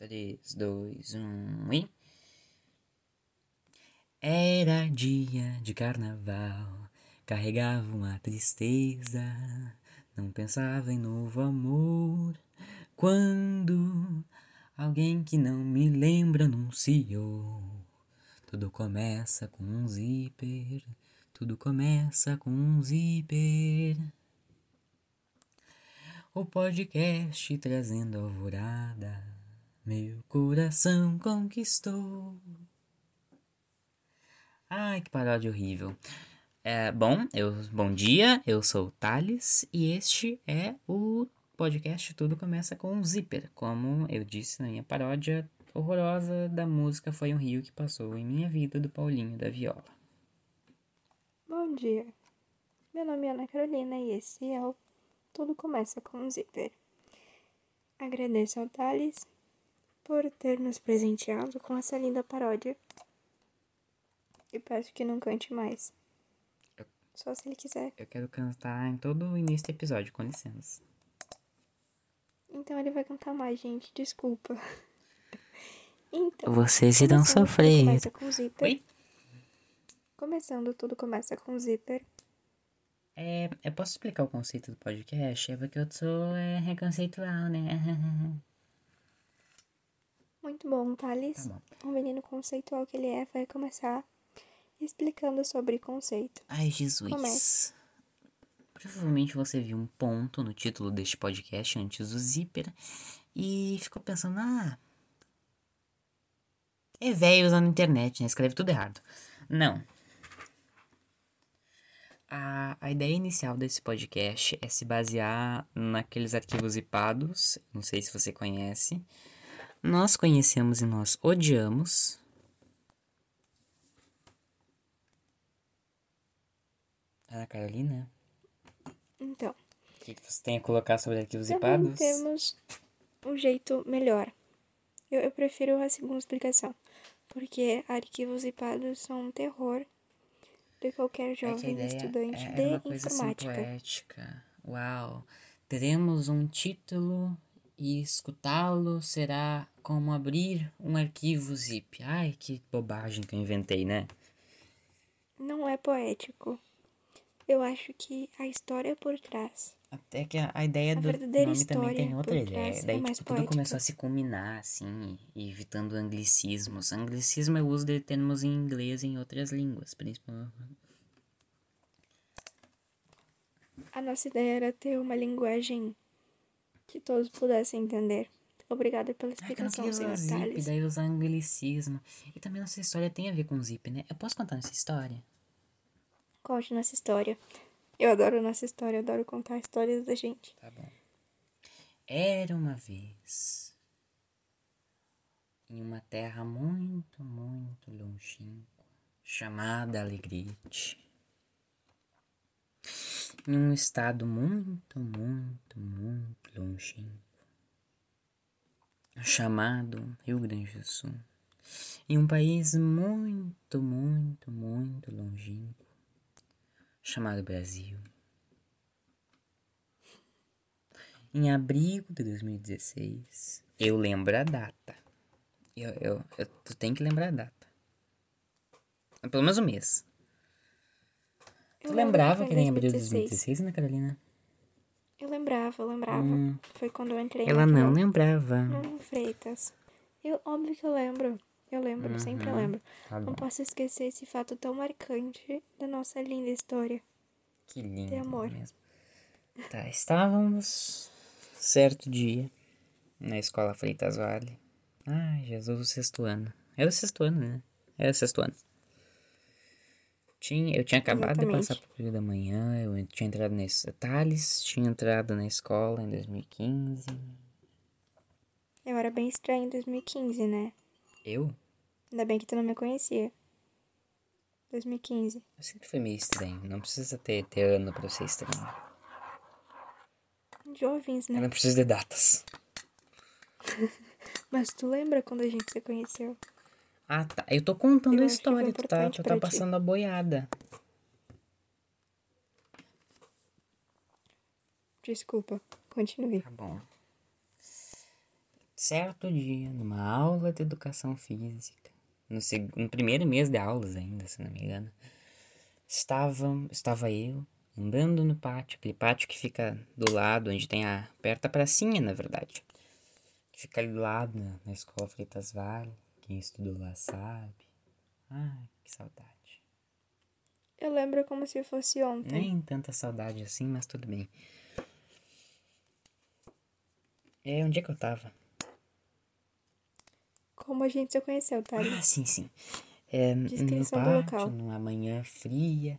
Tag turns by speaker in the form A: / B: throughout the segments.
A: 3, 2, 1 e. Era dia de carnaval, carregava uma tristeza, não pensava em novo amor. Quando alguém que não me lembra anunciou, tudo começa com um zíper, tudo começa com um zíper. O podcast trazendo alvorada, meu coração conquistou. Ai, que paródia horrível. É, bom, eu, bom dia, eu sou o Thales e este é o podcast Tudo Começa com um Zíper. Como eu disse na minha paródia horrorosa da música Foi um Rio que Passou em Minha Vida, do Paulinho da Viola.
B: Bom dia, meu nome é Ana Carolina e esse é o Tudo Começa com um Zíper. Agradeço ao Thales por ter nos presenteado com essa linda paródia e peço que não cante mais.
A: Eu-
B: Só se ele quiser.
A: Eu quero cantar em todo o início do episódio, com licença.
B: Então ele vai cantar mais, gente. Desculpa. Então.
A: Vocês
B: começando, Tudo começa com zíper.
A: Oi?
B: Começando, tudo começa com zíper.
A: É, eu posso explicar o conceito do podcast? É porque eu sou é, conceitual, né?
B: Muito bom, Thales.
A: Tá bom.
B: O menino conceitual que ele é vai começar explicando sobre conceito.
A: Ai, Jesus.
B: Comece.
A: Provavelmente você viu um ponto no título deste podcast antes do zíper e ficou pensando, ah. É velho usando internet, né? Escreve tudo errado. Não. A, a ideia inicial desse podcast é se basear naqueles arquivos zipados. Não sei se você conhece. Nós conhecemos e nós odiamos. Ana Carolina?
B: Então,
A: O que, que você tem a colocar sobre arquivos zipados?
B: temos um jeito melhor. Eu, eu prefiro a segunda explicação. Porque arquivos zipados são um terror de qualquer
A: É
B: jovem
A: ideia
B: estudante
A: é- era
B: de
A: assim
B: informática.
A: poética. Uau! Teremos um título e escutá-lo será como abrir um arquivo zip. Ai, que bobagem que eu inventei, né?
B: Não é poético. Eu acho que a história por trás
A: Até que a, a ideia
B: A
A: do
B: verdadeira
A: nome também tem outra ideia.
B: é
A: Daí
B: mais
A: tipo, tudo começou a se combinar, assim, evitando anglicismos. Anglicismo é o uso de termos em inglês e em outras línguas, principalmente.
B: A nossa ideia era ter uma linguagem que todos pudessem entender. Obrigada pela
A: Ai,
B: explicação,
A: usar
B: senhor
A: zip, daí usar anglicismo. E também nossa história tem a ver com zip, né? Eu posso contar nossa história?
B: Conte nossa história. Eu adoro nossa história, eu adoro contar histórias da gente.
A: Tá bom. Era uma vez, em uma terra muito, muito longínqua, chamada Alegrete, em um estado muito, muito, muito longínquo, chamado Rio Grande do Sul, em um país muito, muito, muito longínquo, chamado Brasil. Em abril de 2016, eu lembro a data. Eu, eu, eu, tu tem que lembrar a data. Pelo menos um mês. Tu
B: Eu lembro
A: lembrava que era em abril de
B: 2016.
A: 2016, Ana Carolina?
B: Eu lembrava, eu lembrava.
A: Hum.
B: Foi quando eu entrei
A: Ela não lembrava.
B: Não, Freitas. Eu, óbvio que eu lembro. Eu lembro, sempre lembro.
A: Tá
B: Não posso esquecer esse fato tão marcante da nossa linda história.
A: Que lindo
B: De amor.
A: mesmo. Tá, estávamos certo dia na escola Freitas Vale. Ai, Jesus, o sexto ano. Era o sexto ano, né? Era o sexto ano. Tinha, eu tinha acabado de
B: Exatamente.
A: passar pro período da manhã, eu tinha entrado nesse. Thales tinha entrado na escola em 2015.
B: Eu era bem estranha em 2015, né?
A: Eu?
B: Ainda bem que tu não me conhecia. 2015.
A: Eu sempre fui meio estranho. Não precisa ter, ter ano pra ser estranho.
B: Jovens,
A: Eu
B: né?
A: não preciso de datas.
B: Mas tu lembra quando a gente se conheceu?
A: Ah, tá. Eu tô contando
B: Eu
A: a
B: foi
A: história, tu tá, tu tá
B: ti.
A: passando a boiada.
B: Desculpa, continue.
A: Tá bom. Certo dia, numa aula de educação física, no, seg... no primeiro mês de aulas ainda, se não me engano, estava, estava eu andando no pátio, aquele pátio que fica do lado, onde tem a. perto da pracinha, na verdade. Que fica ali do lado, na, na escola Freitas Vale. Quem estudou lá sabe. Ai, que saudade.
B: Eu lembro como se fosse ontem.
A: Nem tanta saudade assim, mas tudo bem. É, onde é que eu tava?
B: Como a gente se conheceu, tá?
A: Ah, sim, sim. É, no
B: Descrição do
A: pátio,
B: local.
A: numa manhã fria.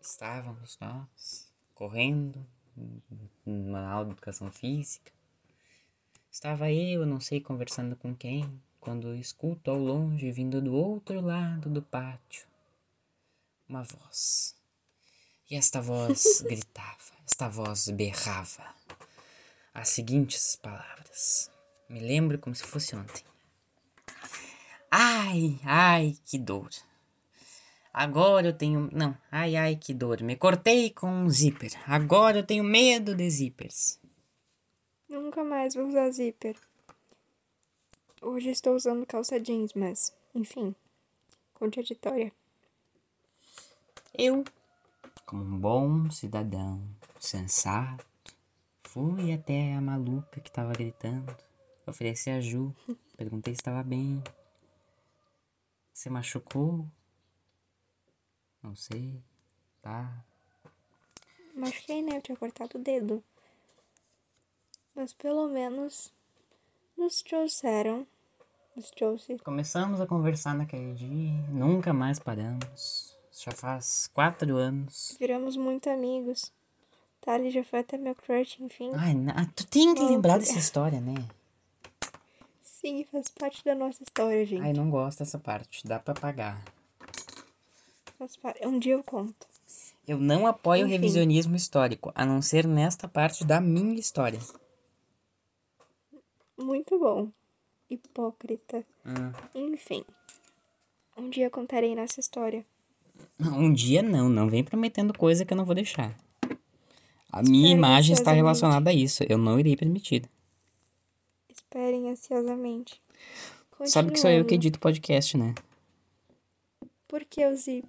A: Estávamos nós correndo numa aula de educação física. Estava eu, não sei, conversando com quem, quando escuto ao longe, vindo do outro lado do pátio, uma voz. E esta voz gritava, esta voz berrava as seguintes palavras. Me lembro como se fosse ontem. Ai, ai, que dor. Agora eu tenho. Não, ai, ai, que dor. Me cortei com um zíper. Agora eu tenho medo de zíperes.
B: Nunca mais vou usar zíper. Hoje estou usando calça jeans, mas, enfim, contraditória.
A: Eu, como um bom cidadão, sensato, fui até a maluca que estava gritando. Ofereci ajuda. Perguntei se estava bem. Você machucou? Não sei. Tá.
B: Machuquei, né? Eu tinha cortado o dedo. Mas pelo menos nos trouxeram. Nos trouxe.
A: Começamos a conversar naquele dia. Nunca mais paramos. Já faz quatro anos.
B: Viramos muito amigos. Thali já foi até meu crush, enfim.
A: Ai, na- tu tem que
B: Oh,
A: lembrar dessa história, né?
B: Sim, faz parte da nossa história, gente.
A: Ai, não gosto dessa parte. Dá pra pagar.
B: Faz parte. Um dia eu conto.
A: Eu não apoio o
B: Enfim.
A: revisionismo histórico, a não ser nesta parte da minha história.
B: Muito bom. Hipócrita.
A: Hum.
B: Enfim. Um dia contarei nossa história.
A: Um dia não, não vem prometendo coisa que eu não vou deixar. A minha imagem está relacionada a isso. Eu não irei permitir.
B: Esperem ansiosamente.
A: Sabe que sou eu que edito podcast, né?
B: Por que o Zip?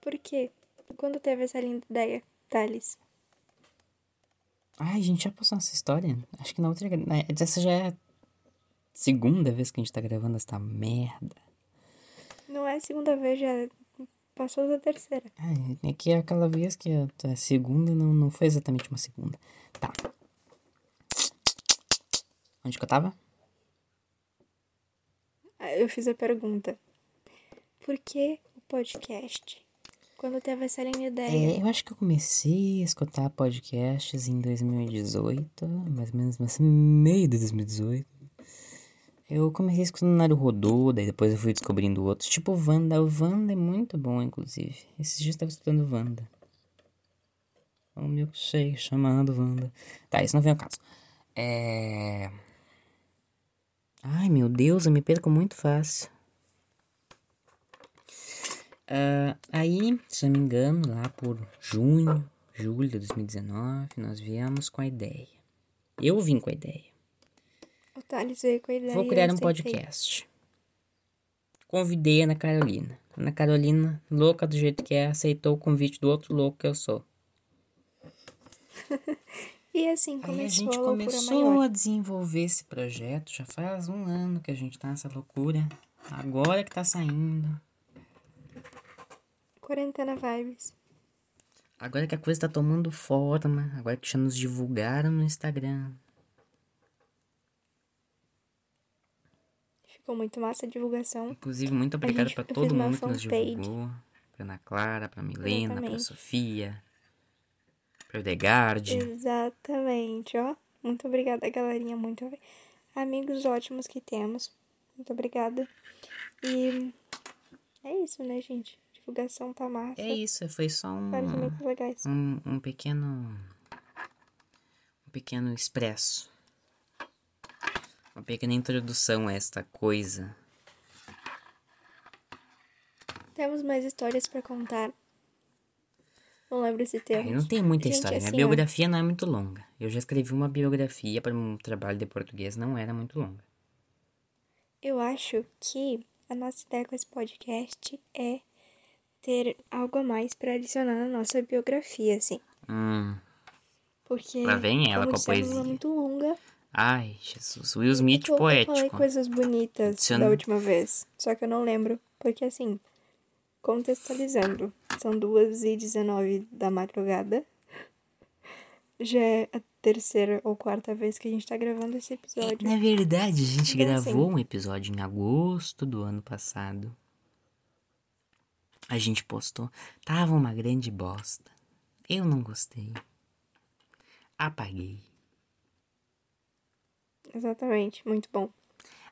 B: Por quê? Quando teve essa linda ideia, Thales?
A: Ai, a gente já passou essa história? Acho que na outra. né, Essa já é a segunda vez que a gente tá gravando essa merda.
B: Não é a segunda vez, já passou da terceira.
A: Ai, é que aquela vez que a a segunda não, não foi exatamente uma segunda. Tá. Onde que eu tava?
B: Ah, Eu fiz a pergunta. Por que o podcast? Quando teve linda ideia?
A: É, eu acho que eu comecei a escutar podcasts em 2018, mais ou menos no meio de 2018. Eu comecei escutando Naruhodô, daí depois eu fui descobrindo outros, tipo Wanda. O Wanda é muito bom, inclusive. Esses dias eu tava escutando Wanda. O milkshake chamando Wanda. Tá, isso não vem ao caso. É... Ai, meu Deus, eu me perco muito fácil. Ah, aí, se eu não me engano, lá por junho, julho de 2019, nós viemos com a ideia. Eu vim com a ideia.
B: O Thales veio com a ideia.
A: Vou criar um podcast. Convidei a Ana Carolina. Ana Carolina, louca do jeito que é, aceitou o convite do outro louco que eu sou.
B: E assim
A: Aí a
B: começou
A: gente
B: a loucura
A: começou
B: maior.
A: a desenvolver esse projeto. Já faz um ano que a gente tá nessa loucura. Agora que tá saindo.
B: Quarentena Vibes.
A: Agora que a coisa tá tomando forma. Agora que já nos divulgaram no Instagram.
B: Ficou muito massa a divulgação.
A: Inclusive, muito obrigado pra
B: eu
A: todo mundo que nos divulgou. Pra Ana Clara, pra Milena, pra
B: Exatamente.
A: Sofia, pra Edegard.
B: Exatamente, ó. Muito obrigada, galerinha. Muito amigos ótimos que temos. Muito obrigada. E é isso, né, gente? Divulgação tá massa.
A: É isso, foi só um,
B: Vários legais.
A: um, um pequeno. Um pequeno expresso. Uma pequena introdução a esta coisa.
B: Temos mais histórias pra contar. Não lembro se
A: Ah,
B: temos.
A: eu não tenho muita
B: Gente,
A: história. Minha
B: assim, ó,
A: biografia não é muito longa. Eu já escrevi uma biografia para um trabalho de português, não era muito longa.
B: Eu acho que a nossa ideia com esse podcast é ter algo a mais para adicionar na nossa biografia, assim.
A: Hum.
B: Porque,
A: Lá vem ela com a
B: dissemos,
A: poesia.
B: é muito longa.
A: Ai, Jesus. Will Smith
B: É que eu, eu falei
A: poético.
B: coisas bonitas
A: Adiciona-
B: da última vez, só que eu não lembro. Porque, assim, contextualizando, são duas e 19 da madrugada. Já é a terceira ou quarta vez que a gente tá gravando esse episódio.
A: Na verdade, a gente
B: Então,
A: gravou
B: assim-
A: um episódio em agosto do ano passado. A gente postou. Tava uma grande bosta. Eu não gostei. Apaguei.
B: Exatamente, muito bom.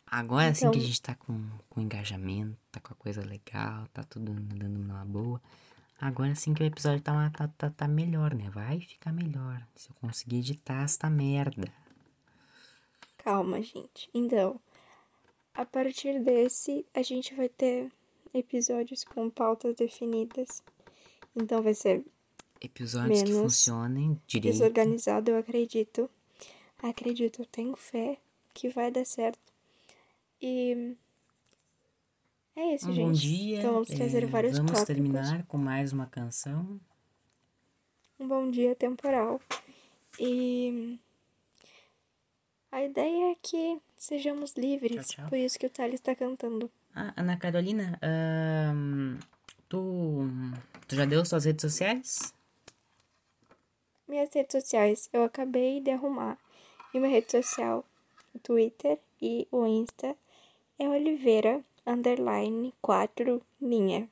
A: Agora sim que a
B: Então-
A: gente tá com, com engajamento, tá com a coisa legal, tá tudo andando numa boa. Agora sim que o episódio tá, uma- tá, tá, tá melhor, né? Vai ficar melhor. Se eu conseguir editar esta merda.
B: Calma, gente. Então, a partir desse, a gente vai ter episódios com pautas definidas. Então vai ser
A: Episódios que
B: Menos
A: funcionem direito.
B: desorganizado, eu acredito. Acredito, eu tenho fé que vai dar certo. E é isso,
A: Um
B: gente.
A: bom dia.
B: Então vamos trazer
A: é,
B: vários
A: vamos
B: tópicos.
A: terminar com mais uma canção.
B: Um bom dia temporal. E a ideia é que sejamos livres.
A: Tchau, tchau.
B: Por isso que o Thales está cantando.
A: Ah, Ana Carolina, ahn, tu, tu já deu suas redes sociais?
B: Minhas redes sociais eu acabei de arrumar. E minha rede social, o Twitter e o Insta é Oliveira underline 4 linha.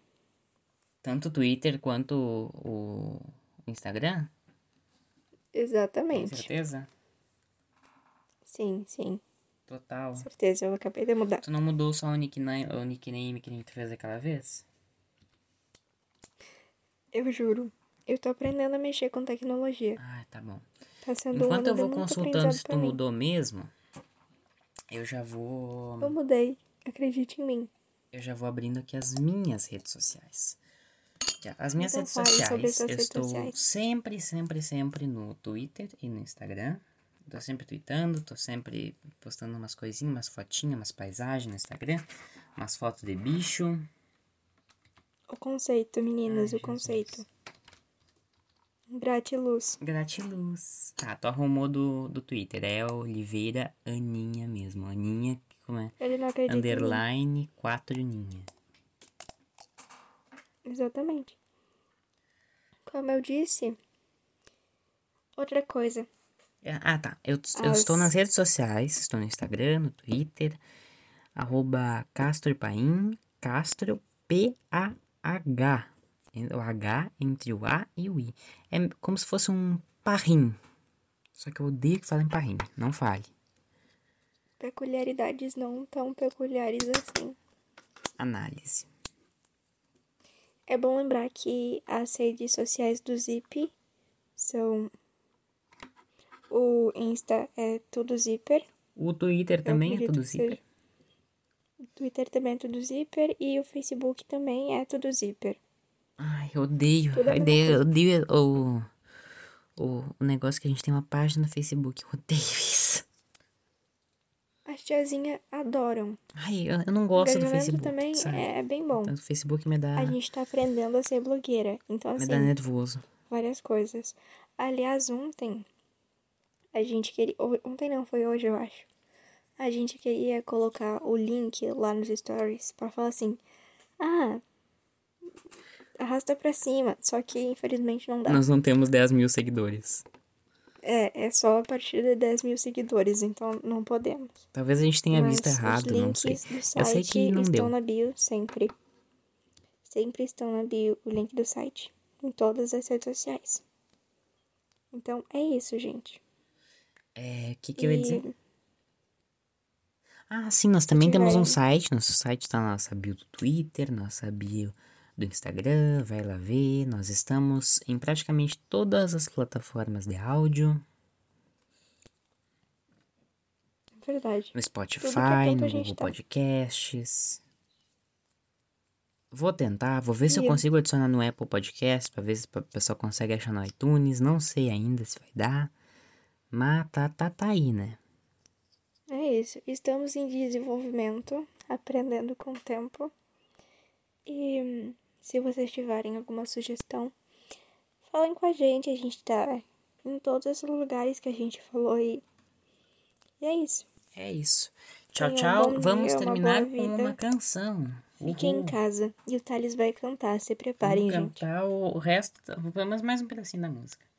A: Tanto o Twitter quanto o, Instagram?
B: Exatamente.
A: certeza?
B: Sim, sim.
A: Total.
B: Certeza, eu acabei de mudar.
A: Tu não mudou só o nickname, o nickname que nem tu fez aquela vez?
B: Eu juro. Eu tô aprendendo a mexer com tecnologia.
A: Ah, tá bom.
B: Tá sendo um
A: Enquanto
B: ano
A: eu vou consultando se tu
B: mim.
A: mudou mesmo, eu já vou.
B: Eu mudei. Acredite em mim.
A: Eu já vou abrindo aqui as minhas redes sociais. As minhas
B: Então
A: redes sociais, eu
B: redes
A: estou
B: sociais.
A: sempre, sempre, sempre no Twitter e no Instagram. Tô sempre tweetando, tô sempre postando umas coisinhas, umas fotinhas, umas paisagens no Instagram, umas fotos de bicho.
B: O conceito, meninas,
A: Ai,
B: o
A: Jesus.
B: conceito. Gratiluz.
A: Gratiluz. Tá, tu arrumou do, do Twitter, é Oliveira Aninha mesmo. Aninha, como é?
B: Ele não acredita.
A: Underline 4 Ninha.
B: Exatamente. Como eu disse, outra coisa.
A: Ah, tá. Eu, eu
B: As-
A: estou nas redes sociais, estou no Instagram, no Twitter, arroba Castro Paim, Castro P-A-H. O H entre o A e o I. É como se fosse um parrim. Só que eu odeio que falem parrim. Não fale.
B: Peculiaridades não tão peculiares assim.
A: Análise.
B: É bom lembrar que as redes sociais do Zip são. O Insta é tudo zíper.
A: O Twitter também é tudo
B: seja.
A: zíper.
B: O Twitter também é tudo zíper e o Facebook também é tudo zíper.
A: Ai, eu odeio.
B: Tudo a
A: Eu odeio, eu odeio o, o, o negócio que a gente tem uma página no Facebook. Eu odeio isso.
B: As tiazinhas adoram.
A: Ai, eu, eu não gosto do Facebook.
B: também
A: sabe?
B: é bem bom.
A: O Facebook me dá,
B: A gente tá aprendendo a ser blogueira. Então,
A: me
B: assim,
A: dá nervoso.
B: várias coisas. Aliás, ontem a gente queria. Ontem não, foi hoje, eu acho. A gente queria colocar o link lá nos stories pra falar assim: ah, arrasta pra cima. Só que infelizmente não dá.
A: Nós não temos 10 mil seguidores.
B: É, é só a partir de 10 mil seguidores, então não podemos.
A: Talvez a gente tenha
B: Mas
A: visto errado,
B: os
A: não sei.
B: do
A: Eu sei que não
B: estão
A: deu.
B: na bio sempre. Sempre estão na bio o link do site. Em todas as redes sociais. Então é isso, gente.
A: É, o que, que eu ia
B: E-
A: dizer? Ah, sim, nós também temos um
B: tiver-
A: site. Nosso site tá na nossa bio do Twitter, nossa bio do Instagram. Vai lá ver. Nós estamos em praticamente todas as plataformas de áudio.
B: Verdade.
A: No Spotify, no Google
B: tá.
A: Podcasts. Vou tentar, vou ver se eu
B: E-
A: consigo adicionar no Apple Podcast, pra ver se o pessoal consegue achar no iTunes. Não sei ainda se vai dar. Aí, né?
B: É isso. Estamos em desenvolvimento, aprendendo com o tempo. E se vocês tiverem alguma sugestão, falem com a gente. A gente tá em todos esses lugares que a gente falou e, e é isso.
A: É isso. Tchau,
B: Tenha um
A: tchau.
B: bom
A: Vamos
B: dia, uma
A: terminar
B: boa
A: com uma canção.
B: Fiquem em casa e o Thales vai cantar. Se preparem,
A: Vamos
B: gente.
A: cantar o resto, menos mais um pedacinho da música.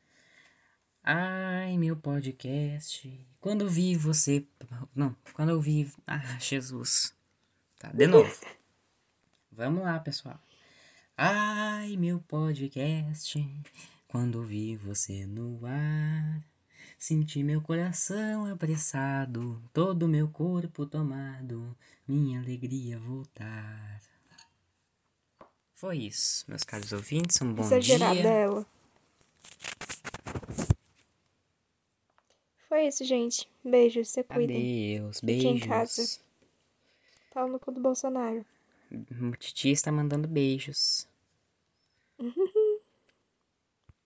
A: Ai, meu podcast. Quando vi você. Não, quando eu vi. Ah, Jesus. Tá, de novo. Vamos lá, pessoal. Ai, meu podcast. Quando vi você no ar. Senti meu coração apressado, todo meu corpo tomado, minha alegria voltar. Foi isso, meus caros ouvintes. Um bom
B: Exagerada
A: dia.
B: ela. Foi isso, gente. Beijos, se cuidem.
A: Adeus,
B: Fiquem em
A: beijos.
B: casa. Pau no cu do Bolsonaro.
A: Titi está mandando beijos.